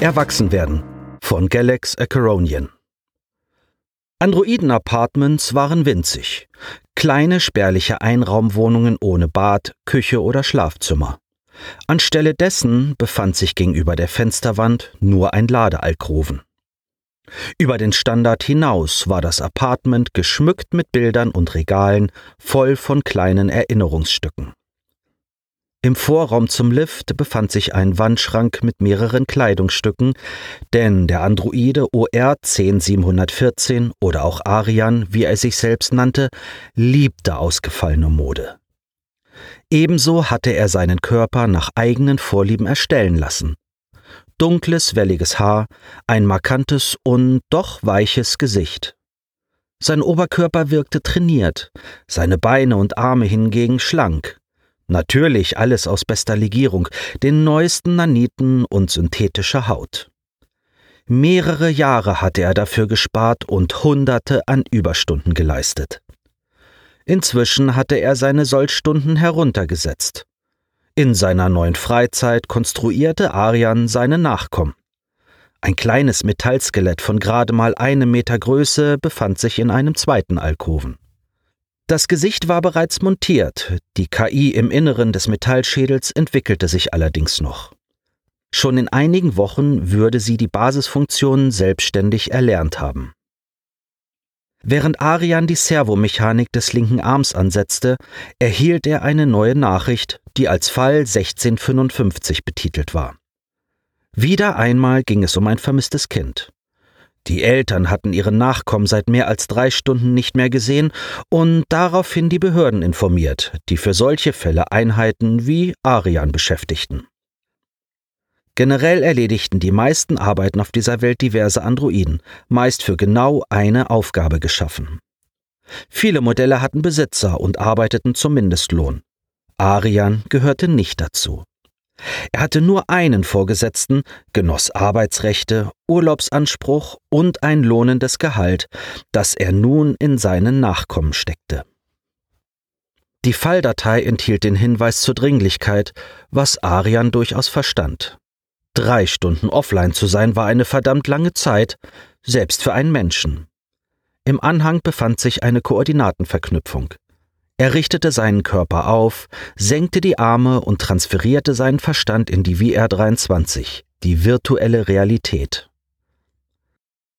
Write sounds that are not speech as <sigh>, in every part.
Erwachsenwerden von Galax Acheronian. Androiden-Apartments waren winzig. Kleine, spärliche Einraumwohnungen ohne Bad, Küche oder Schlafzimmer. Anstelle dessen befand sich gegenüber der Fensterwand nur ein Ladealkoven. Über den Standard hinaus war das Apartment geschmückt mit Bildern und Regalen, voll von kleinen Erinnerungsstücken. Im Vorraum zum Lift befand sich ein Wandschrank mit mehreren Kleidungsstücken, denn der Androide OR 10714 oder auch Arian, wie er sich selbst nannte, liebte ausgefallene Mode. Ebenso hatte er seinen Körper nach eigenen Vorlieben erstellen lassen. Dunkles, welliges Haar, ein markantes und doch weiches Gesicht. Sein Oberkörper wirkte trainiert, seine Beine und Arme hingegen schlank, Natürlich alles aus bester Legierung, den neuesten Naniten und synthetischer Haut. Mehrere Jahre hatte er dafür gespart und Hunderte an Überstunden geleistet. Inzwischen hatte er seine Sollstunden heruntergesetzt. In seiner neuen Freizeit konstruierte Arian seine Nachkommen. Ein kleines Metallskelett von gerade mal einem Meter Größe befand sich in einem zweiten Alkoven. Das Gesicht war bereits montiert, die KI im Inneren des Metallschädels entwickelte sich allerdings noch. Schon in einigen Wochen würde sie die Basisfunktionen selbstständig erlernt haben. Während Arian die Servomechanik des linken Arms ansetzte, erhielt er eine neue Nachricht, die als Fall 1655 betitelt war. Wieder einmal ging es um ein vermisstes Kind. Die Eltern hatten ihren Nachkommen seit mehr als drei Stunden nicht mehr gesehen und daraufhin die Behörden informiert, die für solche Fälle Einheiten wie Arian beschäftigten. Generell erledigten die meisten Arbeiten auf dieser Welt diverse Androiden, meist für genau eine Aufgabe geschaffen. Viele Modelle hatten Besitzer und arbeiteten zum Mindestlohn. Arian gehörte nicht dazu. Er hatte nur einen Vorgesetzten, genoss Arbeitsrechte, Urlaubsanspruch und ein lohnendes Gehalt, das er nun in seinen Nachkommen steckte. Die Falldatei enthielt den Hinweis zur Dringlichkeit, was Arian durchaus verstand. Drei Stunden offline zu sein war eine verdammt lange Zeit, selbst für einen Menschen. Im Anhang befand sich eine Koordinatenverknüpfung. Er richtete seinen Körper auf, senkte die Arme und transferierte seinen Verstand in die VR23, die virtuelle Realität.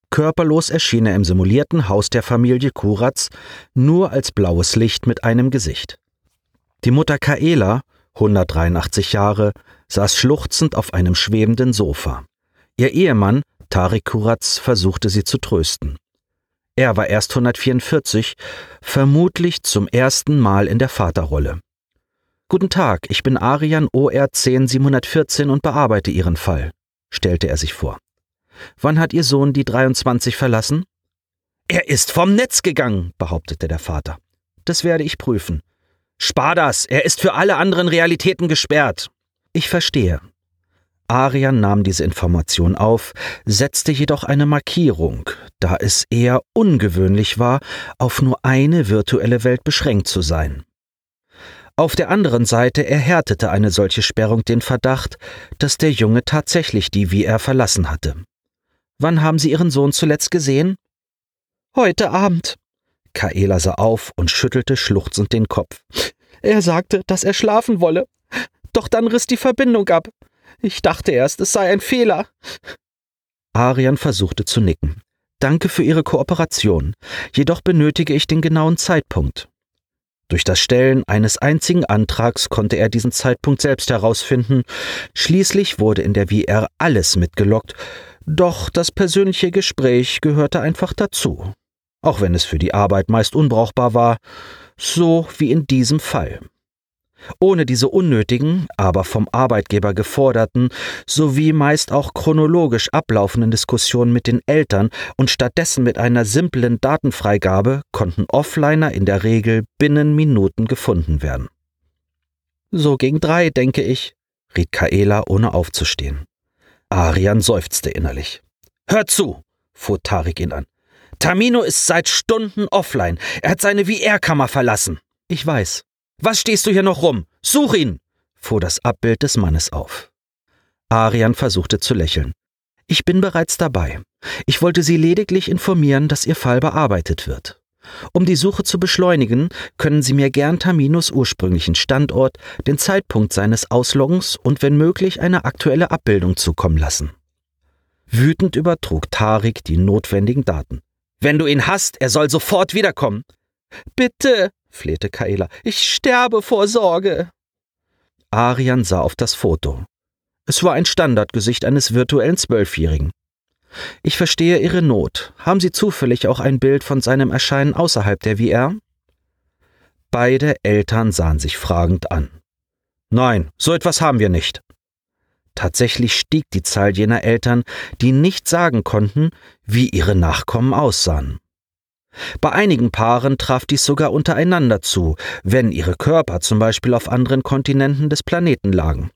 Körperlos erschien er im simulierten Haus der Familie Kuratz nur als blaues Licht mit einem Gesicht. Die Mutter Kaela, 183 Jahre, saß schluchzend auf einem schwebenden Sofa. Ihr Ehemann, Tarik Kuratz, versuchte sie zu trösten. Er war erst 144, vermutlich zum ersten Mal in der Vaterrolle. Guten Tag, ich bin Arian OR 10714 und bearbeite Ihren Fall, stellte er sich vor. Wann hat Ihr Sohn die 23 verlassen? Er ist vom Netz gegangen, behauptete der Vater. Das werde ich prüfen. Spar das, er ist für alle anderen Realitäten gesperrt. Ich verstehe. Arian nahm diese Information auf, setzte jedoch eine Markierung, da es eher ungewöhnlich war, auf nur eine virtuelle Welt beschränkt zu sein. Auf der anderen Seite erhärtete eine solche Sperrung den Verdacht, dass der Junge tatsächlich die VR verlassen hatte. Wann haben Sie Ihren Sohn zuletzt gesehen? Heute Abend. Kaela sah auf und schüttelte schluchzend den Kopf. Er sagte, dass er schlafen wolle. Doch dann riss die Verbindung ab. Ich dachte erst, es sei ein Fehler. Arian versuchte zu nicken. Danke für Ihre Kooperation. Jedoch benötige ich den genauen Zeitpunkt. Durch das Stellen eines einzigen Antrags konnte er diesen Zeitpunkt selbst herausfinden. Schließlich wurde in der VR alles mitgelockt, doch das persönliche Gespräch gehörte einfach dazu. Auch wenn es für die Arbeit meist unbrauchbar war, so wie in diesem Fall ohne diese unnötigen, aber vom Arbeitgeber geforderten sowie meist auch chronologisch ablaufenden Diskussionen mit den Eltern und stattdessen mit einer simplen Datenfreigabe konnten Offliner in der Regel binnen Minuten gefunden werden. So gegen drei, denke ich, riet Kaela, ohne aufzustehen. Arian seufzte innerlich. Hör zu, fuhr Tarik ihn an. Tamino ist seit Stunden offline. Er hat seine VR-Kammer verlassen. Ich weiß, was stehst du hier noch rum? Such ihn! fuhr das Abbild des Mannes auf. Arian versuchte zu lächeln. Ich bin bereits dabei. Ich wollte Sie lediglich informieren, dass Ihr Fall bearbeitet wird. Um die Suche zu beschleunigen, können Sie mir gern Taminos ursprünglichen Standort, den Zeitpunkt seines Ausloggens und wenn möglich eine aktuelle Abbildung zukommen lassen. Wütend übertrug Tarik die notwendigen Daten. Wenn du ihn hast, er soll sofort wiederkommen. Bitte, flehte Kaela, ich sterbe vor Sorge. Arian sah auf das Foto. Es war ein Standardgesicht eines virtuellen Zwölfjährigen. Ich verstehe Ihre Not. Haben Sie zufällig auch ein Bild von seinem Erscheinen außerhalb der VR? Beide Eltern sahen sich fragend an. Nein, so etwas haben wir nicht. Tatsächlich stieg die Zahl jener Eltern, die nicht sagen konnten, wie ihre Nachkommen aussahen. Bei einigen Paaren traf dies sogar untereinander zu, wenn ihre Körper zum Beispiel auf anderen Kontinenten des Planeten lagen.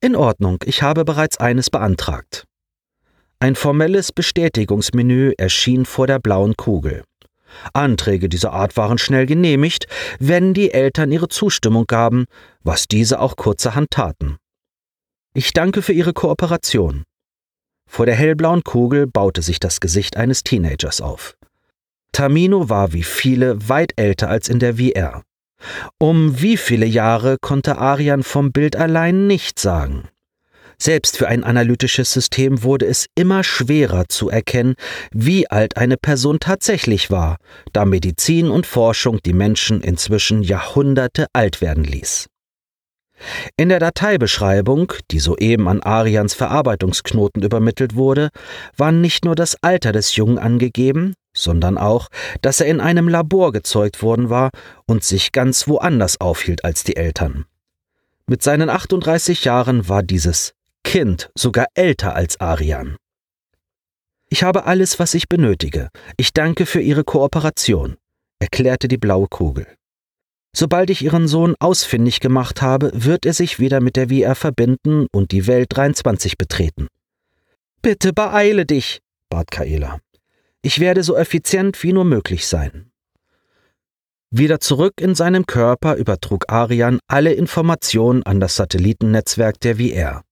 In Ordnung, ich habe bereits eines beantragt. Ein formelles Bestätigungsmenü erschien vor der blauen Kugel. Anträge dieser Art waren schnell genehmigt, wenn die Eltern ihre Zustimmung gaben, was diese auch kurzerhand taten. Ich danke für Ihre Kooperation. Vor der hellblauen Kugel baute sich das Gesicht eines Teenagers auf. Tamino war wie viele weit älter als in der VR. Um wie viele Jahre konnte Arian vom Bild allein nicht sagen. Selbst für ein analytisches System wurde es immer schwerer zu erkennen, wie alt eine Person tatsächlich war, da Medizin und Forschung die Menschen inzwischen Jahrhunderte alt werden ließ. In der Dateibeschreibung, die soeben an Arians Verarbeitungsknoten übermittelt wurde, war nicht nur das Alter des Jungen angegeben, sondern auch, dass er in einem Labor gezeugt worden war und sich ganz woanders aufhielt als die Eltern. Mit seinen 38 Jahren war dieses Kind sogar älter als Arian. Ich habe alles, was ich benötige. Ich danke für Ihre Kooperation, erklärte die blaue Kugel. Sobald ich Ihren Sohn ausfindig gemacht habe, wird er sich wieder mit der VR verbinden und die Welt 23 betreten. Bitte beeile dich, bat Kaela. Ich werde so effizient wie nur möglich sein. Wieder zurück in seinem Körper übertrug Arian alle Informationen an das Satellitennetzwerk der VR.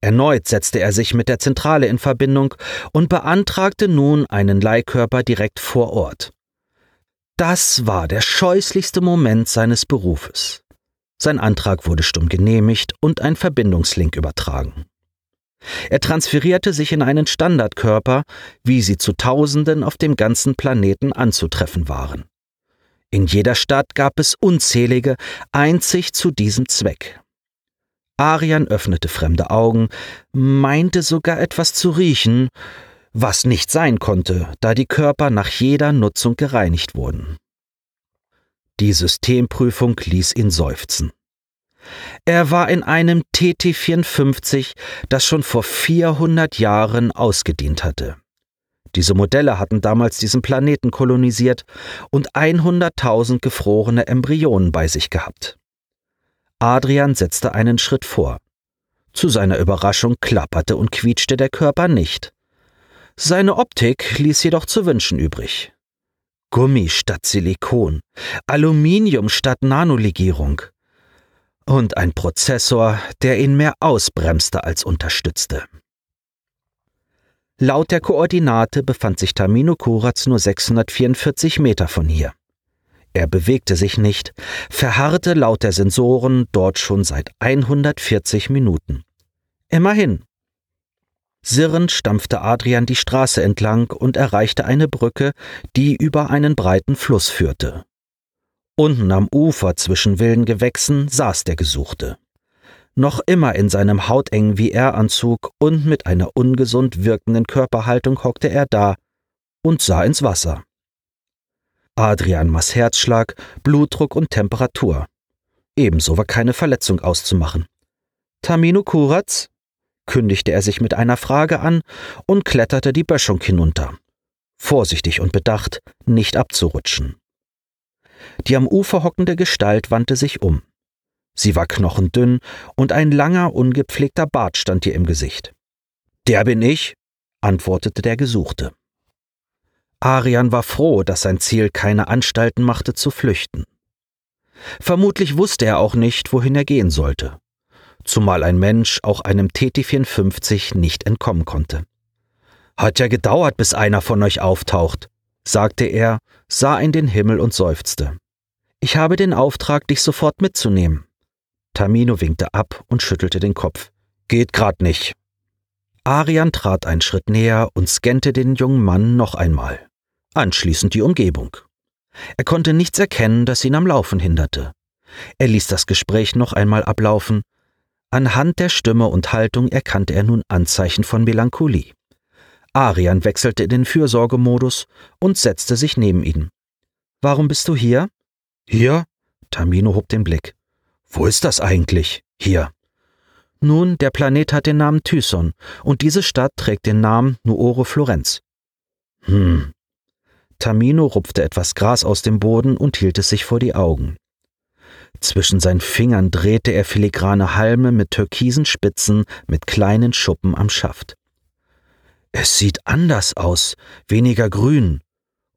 Erneut setzte er sich mit der Zentrale in Verbindung und beantragte nun einen Leihkörper direkt vor Ort. Das war der scheußlichste Moment seines Berufes. Sein Antrag wurde stumm genehmigt und ein Verbindungslink übertragen. Er transferierte sich in einen Standardkörper, wie sie zu Tausenden auf dem ganzen Planeten anzutreffen waren. In jeder Stadt gab es unzählige, einzig zu diesem Zweck. Arian öffnete fremde Augen, meinte sogar etwas zu riechen, was nicht sein konnte, da die Körper nach jeder Nutzung gereinigt wurden. Die Systemprüfung ließ ihn seufzen. Er war in einem TT54, das schon vor 400 Jahren ausgedient hatte. Diese Modelle hatten damals diesen Planeten kolonisiert und 100.000 gefrorene Embryonen bei sich gehabt. Adrian setzte einen Schritt vor. Zu seiner Überraschung klapperte und quietschte der Körper nicht. Seine Optik ließ jedoch zu wünschen übrig. Gummi statt Silikon, Aluminium statt Nanolegierung und ein Prozessor, der ihn mehr ausbremste als unterstützte. Laut der Koordinate befand sich Tamino Kuratz nur 644 Meter von hier. Er bewegte sich nicht, verharrte laut der Sensoren dort schon seit 140 Minuten. Immerhin. Sirrend stampfte Adrian die Straße entlang und erreichte eine Brücke, die über einen breiten Fluss führte. Unten am Ufer zwischen wilden Gewächsen saß der Gesuchte. Noch immer in seinem hautengen VR-Anzug und mit einer ungesund wirkenden Körperhaltung hockte er da und sah ins Wasser. Adrian maß Herzschlag, Blutdruck und Temperatur. Ebenso war keine Verletzung auszumachen. Tamino Kuratz? Kündigte er sich mit einer Frage an und kletterte die Böschung hinunter. Vorsichtig und bedacht, nicht abzurutschen. Die am Ufer hockende Gestalt wandte sich um. Sie war knochendünn und ein langer, ungepflegter Bart stand ihr im Gesicht. Der bin ich, antwortete der Gesuchte. Arian war froh, dass sein Ziel keine Anstalten machte zu flüchten. Vermutlich wusste er auch nicht, wohin er gehen sollte. Zumal ein Mensch auch einem TT54 nicht entkommen konnte. Hat ja gedauert, bis einer von euch auftaucht, sagte er, sah in den Himmel und seufzte. Ich habe den Auftrag, dich sofort mitzunehmen. Tamino winkte ab und schüttelte den Kopf. Geht grad nicht. Arian trat einen Schritt näher und scannte den jungen Mann noch einmal. Anschließend die Umgebung. Er konnte nichts erkennen, das ihn am Laufen hinderte. Er ließ das Gespräch noch einmal ablaufen. Anhand der Stimme und Haltung erkannte er nun Anzeichen von Melancholie. Arian wechselte in den Fürsorgemodus und setzte sich neben ihn. Warum bist du hier? Hier? Tamino hob den Blick. Wo ist das eigentlich? Hier. Nun, der Planet hat den Namen Thyson und diese Stadt trägt den Namen Nuoro Florenz. Hm. Tamino rupfte etwas Gras aus dem Boden und hielt es sich vor die Augen. Zwischen seinen Fingern drehte er filigrane Halme mit türkisen Spitzen mit kleinen Schuppen am Schaft. Es sieht anders aus, weniger grün,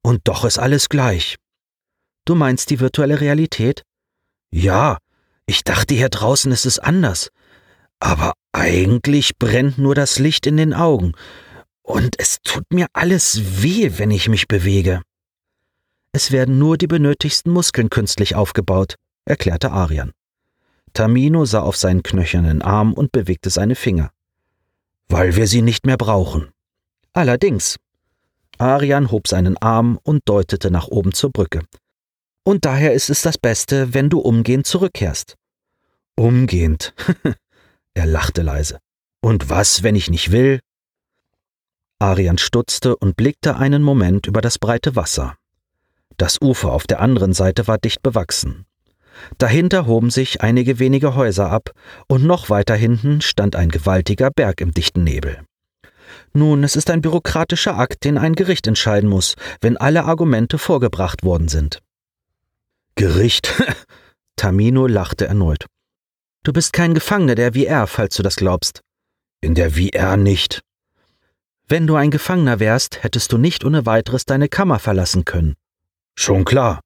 und doch ist alles gleich. Du meinst die virtuelle Realität? Ja, ich dachte hier draußen ist es anders. Aber eigentlich brennt nur das Licht in den Augen, und es tut mir alles weh, wenn ich mich bewege. Es werden nur die benötigsten Muskeln künstlich aufgebaut, erklärte Arian. Tamino sah auf seinen knöchernen Arm und bewegte seine Finger. Weil wir sie nicht mehr brauchen. Allerdings. Arian hob seinen Arm und deutete nach oben zur Brücke. Und daher ist es das Beste, wenn du umgehend zurückkehrst. Umgehend. <laughs> er lachte leise. Und was, wenn ich nicht will? Arian stutzte und blickte einen Moment über das breite Wasser. Das Ufer auf der anderen Seite war dicht bewachsen. Dahinter hoben sich einige wenige Häuser ab, und noch weiter hinten stand ein gewaltiger Berg im dichten Nebel. Nun, es ist ein bürokratischer Akt, den ein Gericht entscheiden muss, wenn alle Argumente vorgebracht worden sind. Gericht? <laughs> Tamino lachte erneut. Du bist kein Gefangener der VR, falls du das glaubst. In der VR nicht. Wenn du ein Gefangener wärst, hättest du nicht ohne weiteres deine Kammer verlassen können. Schon klar.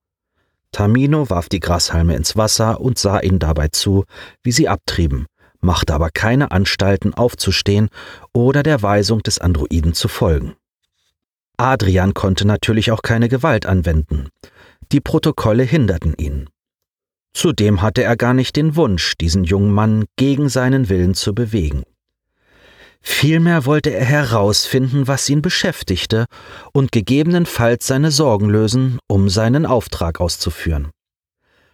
Tamino warf die Grashalme ins Wasser und sah ihnen dabei zu, wie sie abtrieben, machte aber keine Anstalten aufzustehen oder der Weisung des Androiden zu folgen. Adrian konnte natürlich auch keine Gewalt anwenden. Die Protokolle hinderten ihn. Zudem hatte er gar nicht den Wunsch, diesen jungen Mann gegen seinen Willen zu bewegen. Vielmehr wollte er herausfinden, was ihn beschäftigte und gegebenenfalls seine Sorgen lösen, um seinen Auftrag auszuführen.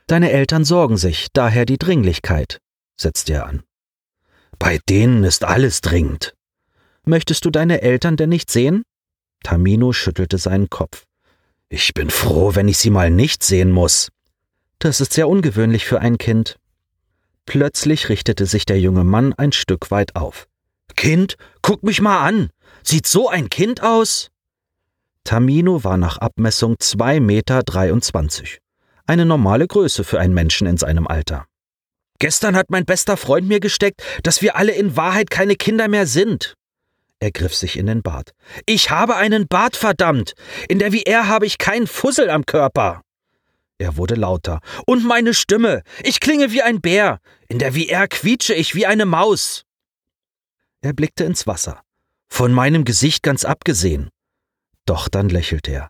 Deine Eltern sorgen sich, daher die Dringlichkeit, setzte er an. Bei denen ist alles dringend. Möchtest du deine Eltern denn nicht sehen? Tamino schüttelte seinen Kopf. Ich bin froh, wenn ich sie mal nicht sehen muss. Das ist sehr ungewöhnlich für ein Kind. Plötzlich richtete sich der junge Mann ein Stück weit auf. Kind, guck mich mal an. Sieht so ein Kind aus? Tamino war nach Abmessung 2,23 Meter. Eine normale Größe für einen Menschen in seinem Alter. Gestern hat mein bester Freund mir gesteckt, dass wir alle in Wahrheit keine Kinder mehr sind. Er griff sich in den Bart. Ich habe einen Bart, verdammt! In der VR habe ich keinen Fussel am Körper. Er wurde lauter. Und meine Stimme! Ich klinge wie ein Bär! In der VR quietsche ich wie eine Maus! Er blickte ins Wasser. Von meinem Gesicht ganz abgesehen. Doch dann lächelte er.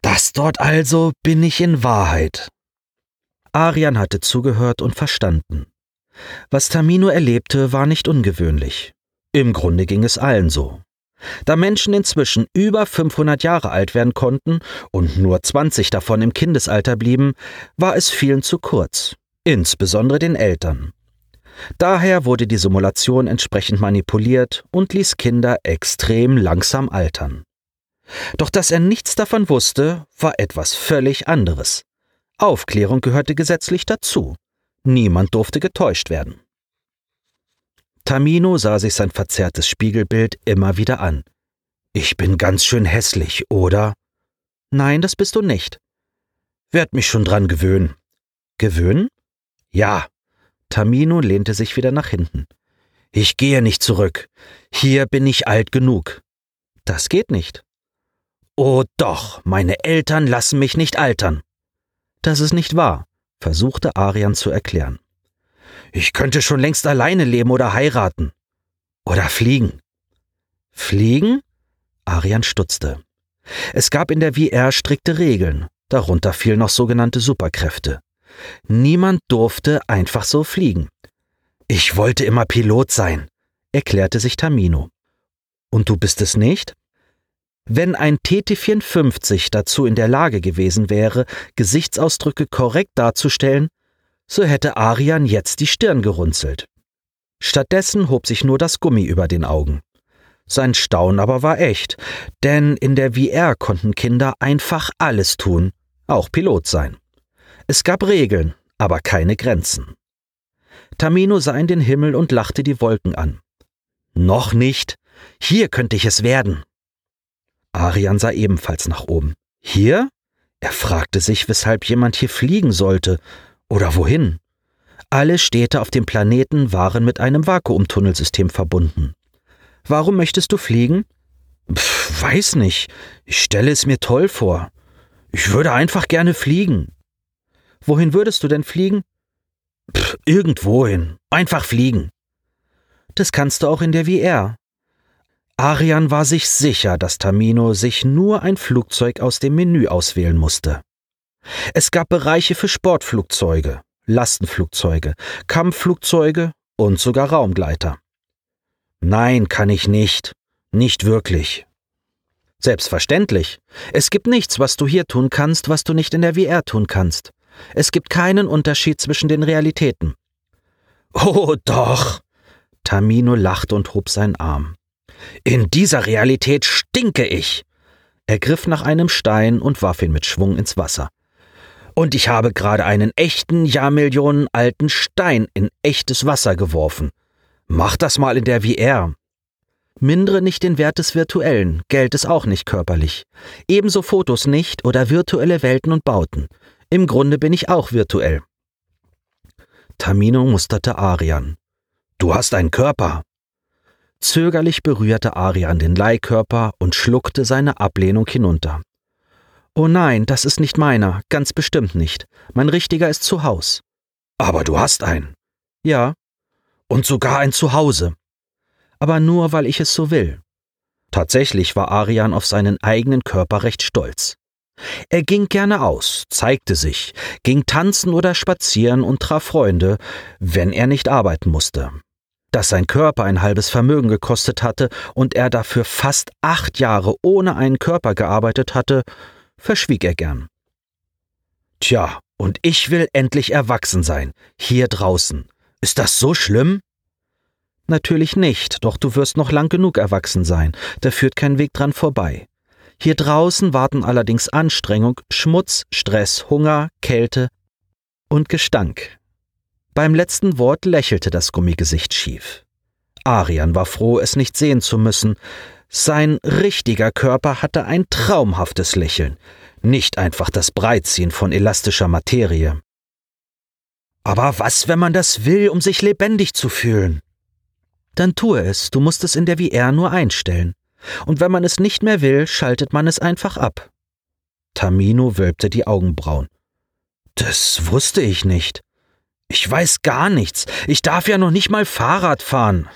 Das dort also bin ich in Wahrheit. Arian hatte zugehört und verstanden. Was Tamino erlebte, war nicht ungewöhnlich. Im Grunde ging es allen so. Da Menschen inzwischen über 500 Jahre alt werden konnten und nur 20 davon im Kindesalter blieben, war es vielen zu kurz, insbesondere den Eltern. Daher wurde die Simulation entsprechend manipuliert und ließ Kinder extrem langsam altern. Doch dass er nichts davon wusste, war etwas völlig anderes. Aufklärung gehörte gesetzlich dazu. Niemand durfte getäuscht werden. Tamino sah sich sein verzerrtes Spiegelbild immer wieder an. Ich bin ganz schön hässlich, oder? Nein, das bist du nicht. Werd mich schon dran gewöhnen. Gewöhnen? Ja. Tamino lehnte sich wieder nach hinten. Ich gehe nicht zurück. Hier bin ich alt genug. Das geht nicht. Oh doch, meine Eltern lassen mich nicht altern. Das ist nicht wahr, versuchte Arian zu erklären. Ich könnte schon längst alleine leben oder heiraten. Oder fliegen. Fliegen? Arian stutzte. Es gab in der VR strikte Regeln, darunter fielen noch sogenannte Superkräfte. Niemand durfte einfach so fliegen. Ich wollte immer Pilot sein, erklärte sich Tamino. Und du bist es nicht? Wenn ein TT-54 dazu in der Lage gewesen wäre, Gesichtsausdrücke korrekt darzustellen, so hätte Arian jetzt die Stirn gerunzelt. Stattdessen hob sich nur das Gummi über den Augen. Sein Staunen aber war echt, denn in der VR konnten Kinder einfach alles tun, auch Pilot sein. Es gab Regeln, aber keine Grenzen. Tamino sah in den Himmel und lachte die Wolken an. Noch nicht. Hier könnte ich es werden. Arian sah ebenfalls nach oben. Hier? Er fragte sich, weshalb jemand hier fliegen sollte oder wohin. Alle Städte auf dem Planeten waren mit einem Vakuumtunnelsystem verbunden. Warum möchtest du fliegen? Pff, weiß nicht. Ich stelle es mir toll vor. Ich würde einfach gerne fliegen. Wohin würdest du denn fliegen? Pff, irgendwohin. Einfach fliegen. Das kannst du auch in der VR. Arian war sich sicher, dass Tamino sich nur ein Flugzeug aus dem Menü auswählen musste. Es gab Bereiche für Sportflugzeuge, Lastenflugzeuge, Kampfflugzeuge und sogar Raumgleiter. Nein, kann ich nicht. Nicht wirklich. Selbstverständlich. Es gibt nichts, was du hier tun kannst, was du nicht in der VR tun kannst. Es gibt keinen Unterschied zwischen den Realitäten. Oh doch. Tamino lachte und hob seinen Arm. In dieser Realität stinke ich. Er griff nach einem Stein und warf ihn mit Schwung ins Wasser. Und ich habe gerade einen echten Jahrmillionen alten Stein in echtes Wasser geworfen. Mach das mal in der VR. Mindere nicht den Wert des Virtuellen, Geld ist auch nicht körperlich. Ebenso Fotos nicht oder virtuelle Welten und Bauten. Im Grunde bin ich auch virtuell. Tamino musterte Arian. Du hast einen Körper. Zögerlich berührte Arian den Leihkörper und schluckte seine Ablehnung hinunter. Oh nein, das ist nicht meiner, ganz bestimmt nicht. Mein richtiger ist zu Haus. Aber du hast einen. Ja, und sogar ein Zuhause. Aber nur, weil ich es so will. Tatsächlich war Arian auf seinen eigenen Körper recht stolz. Er ging gerne aus, zeigte sich, ging tanzen oder spazieren und traf Freunde, wenn er nicht arbeiten musste. Dass sein Körper ein halbes Vermögen gekostet hatte und er dafür fast acht Jahre ohne einen Körper gearbeitet hatte, verschwieg er gern. Tja, und ich will endlich erwachsen sein, hier draußen, ist das so schlimm? Natürlich nicht, doch du wirst noch lang genug erwachsen sein, da führt kein Weg dran vorbei. Hier draußen warten allerdings Anstrengung, Schmutz, Stress, Hunger, Kälte und Gestank. Beim letzten Wort lächelte das Gummigesicht schief. Arian war froh, es nicht sehen zu müssen. Sein richtiger Körper hatte ein traumhaftes Lächeln, nicht einfach das Breitziehen von elastischer Materie. Aber was, wenn man das will, um sich lebendig zu fühlen? Dann tue es, du musst es in der VR nur einstellen. Und wenn man es nicht mehr will, schaltet man es einfach ab. Tamino wölbte die Augenbrauen. Das wusste ich nicht. Ich weiß gar nichts. Ich darf ja noch nicht mal Fahrrad fahren.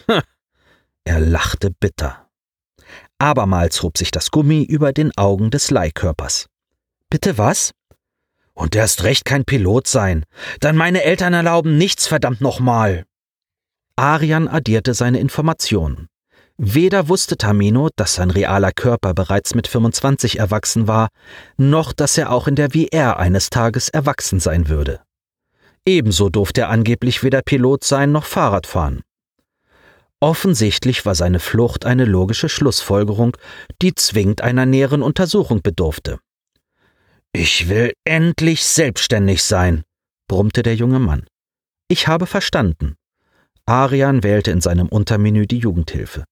er lachte bitter. Abermals hob sich das Gummi über den Augen des Leihkörpers. Bitte was? Und erst recht kein Pilot sein. Dann meine Eltern erlauben nichts, verdammt nochmal. Arian addierte seine Informationen. Weder wusste Tamino, dass sein realer Körper bereits mit 25 erwachsen war, noch dass er auch in der VR eines Tages erwachsen sein würde. Ebenso durfte er angeblich weder Pilot sein noch Fahrrad fahren. Offensichtlich war seine Flucht eine logische Schlussfolgerung, die zwingend einer näheren Untersuchung bedurfte. Ich will endlich selbstständig sein, brummte der junge Mann. Ich habe verstanden. Arian wählte in seinem Untermenü die Jugendhilfe.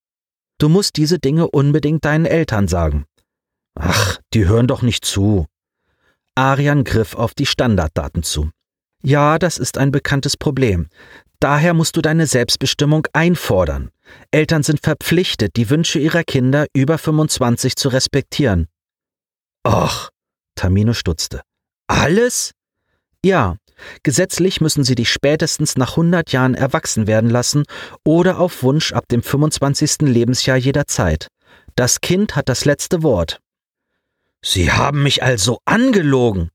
Du musst diese Dinge unbedingt deinen Eltern sagen. Ach, die hören doch nicht zu. Arian griff auf die Standarddaten zu. Ja, das ist ein bekanntes Problem. Daher musst du deine Selbstbestimmung einfordern. Eltern sind verpflichtet, die Wünsche ihrer Kinder über 25 zu respektieren. Och, Tamino stutzte. Alles? Ja, Gesetzlich müssen sie dich spätestens nach 100 Jahren erwachsen werden lassen oder auf Wunsch ab dem 25. Lebensjahr jederzeit. Das Kind hat das letzte Wort. Sie haben mich also angelogen.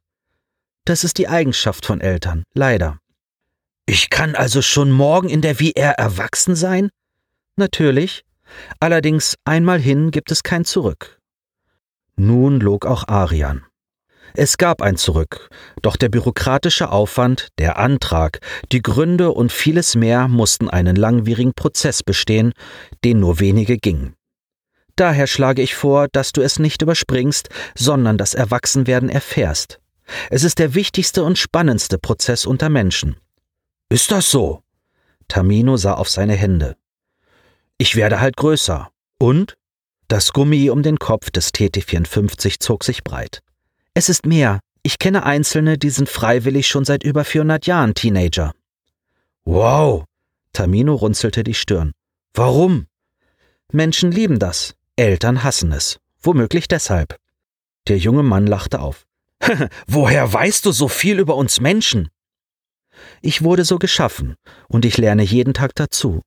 Das ist die Eigenschaft von Eltern, leider. Ich kann also schon morgen in der VR erwachsen sein? Natürlich. Allerdings einmal hin gibt es kein Zurück. Nun log auch Arian. Es gab ein Zurück, doch der bürokratische Aufwand, der Antrag, die Gründe und vieles mehr mussten einen langwierigen Prozess bestehen, den nur wenige gingen. Daher schlage ich vor, dass du es nicht überspringst, sondern das Erwachsenwerden erfährst. Es ist der wichtigste und spannendste Prozess unter Menschen. Ist das so? Tamino sah auf seine Hände. Ich werde halt größer. Und? Das Gummi um den Kopf des TT54 zog sich breit. Es ist mehr. Ich kenne Einzelne, die sind freiwillig schon seit über 400 Jahren Teenager. Wow! Tamino runzelte die Stirn. Warum? Menschen lieben das. Eltern hassen es. Womöglich deshalb. Der junge Mann lachte auf. <laughs> Woher weißt du so viel über uns Menschen? Ich wurde so geschaffen, und ich lerne jeden Tag dazu.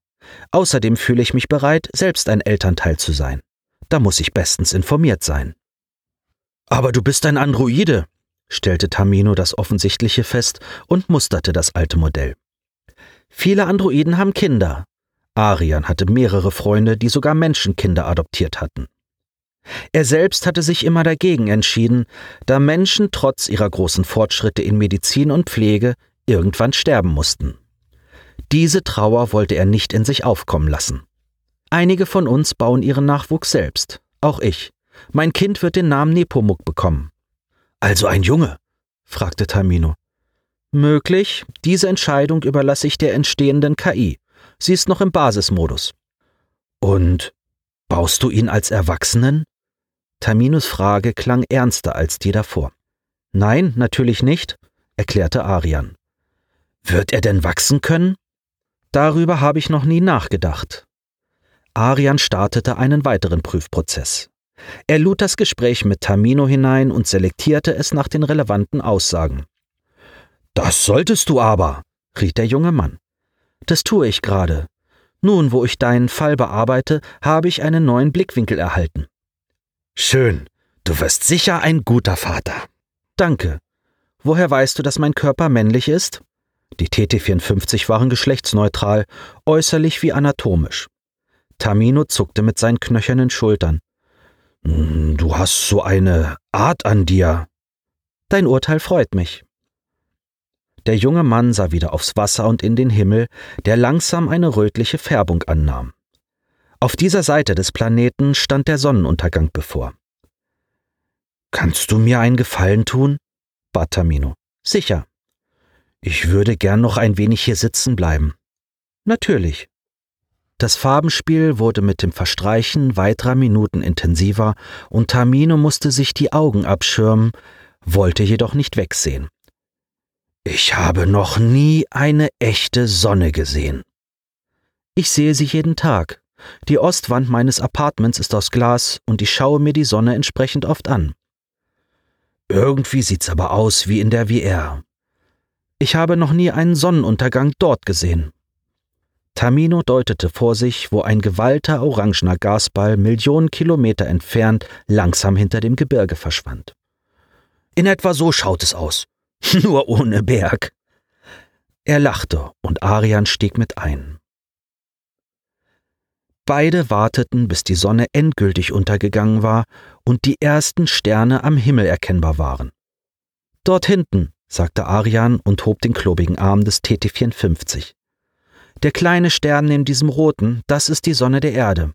Außerdem fühle ich mich bereit, selbst ein Elternteil zu sein. Da muss ich bestens informiert sein. Aber du bist ein Androide, stellte Tamino das Offensichtliche fest und musterte das alte Modell. Viele Androiden haben Kinder. Arian hatte mehrere Freunde, die sogar Menschenkinder adoptiert hatten. Er selbst hatte sich immer dagegen entschieden, da Menschen trotz ihrer großen Fortschritte in Medizin und Pflege irgendwann sterben mussten. Diese Trauer wollte er nicht in sich aufkommen lassen. Einige von uns bauen ihren Nachwuchs selbst, auch ich. Mein Kind wird den Namen Nepomuk bekommen. Also ein Junge? fragte Tamino. Möglich, diese Entscheidung überlasse ich der entstehenden KI. Sie ist noch im Basismodus. Und baust du ihn als Erwachsenen? Taminos Frage klang ernster als die davor. Nein, natürlich nicht, erklärte Arian. Wird er denn wachsen können? Darüber habe ich noch nie nachgedacht. Arian startete einen weiteren Prüfprozess. Er lud das Gespräch mit Tamino hinein und selektierte es nach den relevanten Aussagen. Das solltest du aber, riet der junge Mann. Das tue ich gerade. Nun, wo ich deinen Fall bearbeite, habe ich einen neuen Blickwinkel erhalten. Schön. Du wirst sicher ein guter Vater. Danke. Woher weißt du, dass mein Körper männlich ist? Die TT54 waren geschlechtsneutral, äußerlich wie anatomisch. Tamino zuckte mit seinen knöchernen Schultern. Hm, du hast so eine Art an dir. Dein Urteil freut mich. Der junge Mann sah wieder aufs Wasser und in den Himmel, der langsam eine rötliche Färbung annahm. Auf dieser Seite des Planeten stand der Sonnenuntergang bevor. Kannst du mir einen Gefallen tun? bat Tamino. Sicher. Ich würde gern noch ein wenig hier sitzen bleiben. Natürlich. Das Farbenspiel wurde mit dem Verstreichen weiterer Minuten intensiver und Tamino musste sich die Augen abschirmen, wollte jedoch nicht wegsehen. Ich habe noch nie eine echte Sonne gesehen. Ich sehe sie jeden Tag. Die Ostwand meines Apartments ist aus Glas und ich schaue mir die Sonne entsprechend oft an. Irgendwie sieht's aber aus wie in der VR. Ich habe noch nie einen Sonnenuntergang dort gesehen. Tamino deutete vor sich, wo ein gewalter orangener Gasball Millionen Kilometer entfernt langsam hinter dem Gebirge verschwand. In etwa so schaut es aus. <laughs> Nur ohne Berg. Er lachte und Arian stieg mit ein. Beide warteten, bis die Sonne endgültig untergegangen war und die ersten Sterne am Himmel erkennbar waren. Dort hinten, sagte Arian und hob den klobigen Arm des TT54. Der kleine Stern neben diesem roten, das ist die Sonne der Erde.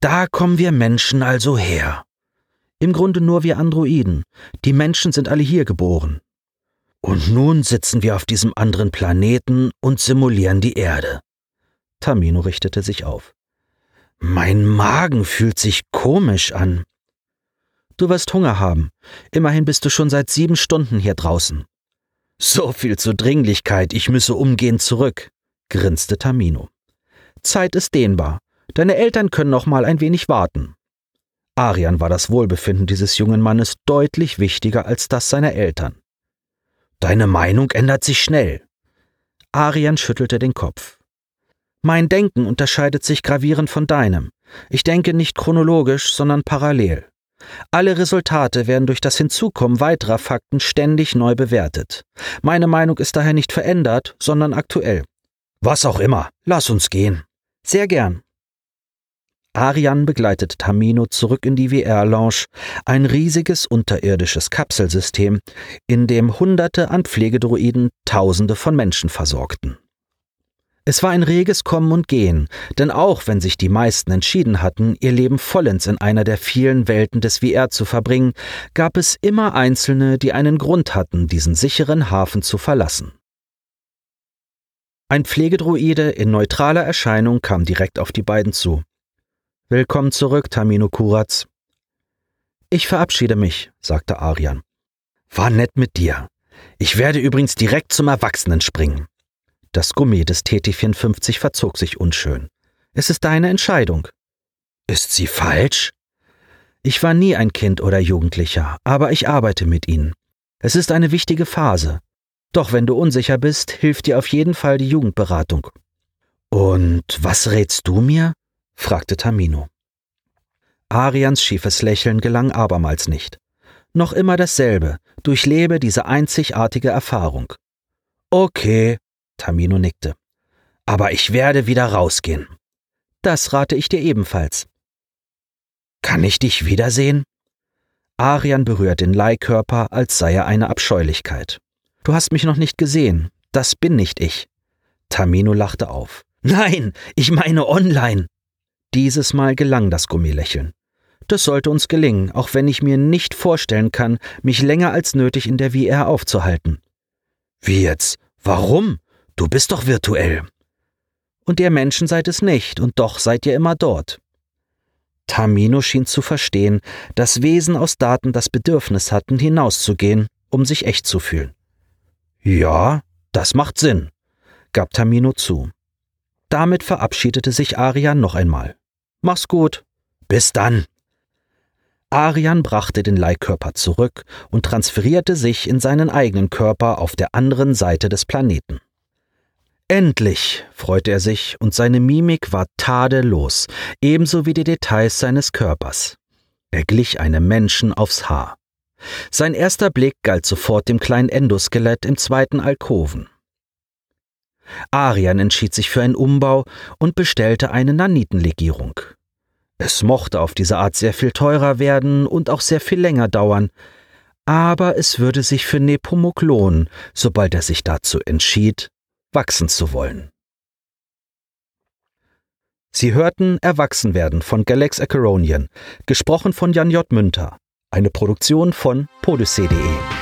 Da kommen wir Menschen also her. Im Grunde nur wir Androiden. Die Menschen sind alle hier geboren. Und nun sitzen wir auf diesem anderen Planeten und simulieren die Erde. Tamino richtete sich auf. Mein Magen fühlt sich komisch an. Du wirst Hunger haben. Immerhin bist du schon seit sieben Stunden hier draußen. So viel zur Dringlichkeit, ich müsse umgehend zurück, grinste Tamino. Zeit ist dehnbar. Deine Eltern können noch mal ein wenig warten. Arian war das Wohlbefinden dieses jungen Mannes deutlich wichtiger als das seiner Eltern. Deine Meinung ändert sich schnell. Arian schüttelte den Kopf. Mein Denken unterscheidet sich gravierend von deinem. Ich denke nicht chronologisch, sondern parallel. Alle Resultate werden durch das Hinzukommen weiterer Fakten ständig neu bewertet. Meine Meinung ist daher nicht verändert, sondern aktuell. Was auch immer, lass uns gehen. Sehr gern. Arian begleitet Tamino zurück in die VR-Lounge, ein riesiges unterirdisches Kapselsystem, in dem Hunderte an Pflegedruiden Tausende von Menschen versorgten. Es war ein reges Kommen und Gehen, denn auch wenn sich die meisten entschieden hatten, ihr Leben vollends in einer der vielen Welten des VR zu verbringen, gab es immer Einzelne, die einen Grund hatten, diesen sicheren Hafen zu verlassen. Ein Pflegedruide in neutraler Erscheinung kam direkt auf die beiden zu. Willkommen zurück, Tamino Kuratz. Ich verabschiede mich, sagte Arian. War nett mit dir. Ich werde übrigens direkt zum Erwachsenen springen. Das Gummi des TT54 verzog sich unschön. Es ist deine Entscheidung. Ist sie falsch? Ich war nie ein Kind oder Jugendlicher, aber ich arbeite mit ihnen. Es ist eine wichtige Phase. Doch wenn du unsicher bist, hilft dir auf jeden Fall die Jugendberatung. Und was rätst du mir? fragte Tamino. Arians schiefes Lächeln gelang abermals nicht. Noch immer dasselbe, durchlebe diese einzigartige Erfahrung. Okay, Tamino nickte. Aber ich werde wieder rausgehen. Das rate ich dir ebenfalls. Kann ich dich wiedersehen? Arian berührt den Leihkörper, als sei er eine Abscheulichkeit. Du hast mich noch nicht gesehen. Das bin nicht ich. Tamino lachte auf. Nein, ich meine online. Dieses Mal gelang das Gummilächeln. Das sollte uns gelingen, auch wenn ich mir nicht vorstellen kann, mich länger als nötig in der VR aufzuhalten. Wie jetzt? Warum? Du bist doch virtuell. Und ihr Menschen seid es nicht, und doch seid ihr immer dort. Tamino schien zu verstehen, dass Wesen aus Daten das Bedürfnis hatten, hinauszugehen, um sich echt zu fühlen. Ja, das macht Sinn, gab Tamino zu. Damit verabschiedete sich Arian noch einmal. Mach's gut. Bis dann. Arian brachte den Leihkörper zurück und transferierte sich in seinen eigenen Körper auf der anderen Seite des Planeten. Endlich, freute er sich, und seine Mimik war tadellos, ebenso wie die Details seines Körpers. Er glich einem Menschen aufs Haar. Sein erster Blick galt sofort dem kleinen Endoskelett im zweiten Alkoven. Arian entschied sich für einen Umbau und bestellte eine Nanitenlegierung. Es mochte auf diese Art sehr viel teurer werden und auch sehr viel länger dauern, aber es würde sich für Nepomuk lohnen, sobald er sich dazu entschied, wachsen zu wollen. Sie hörten Erwachsenwerden von Galax Acheronian, gesprochen von Jan J. Münter, eine Produktion von podyssee.de.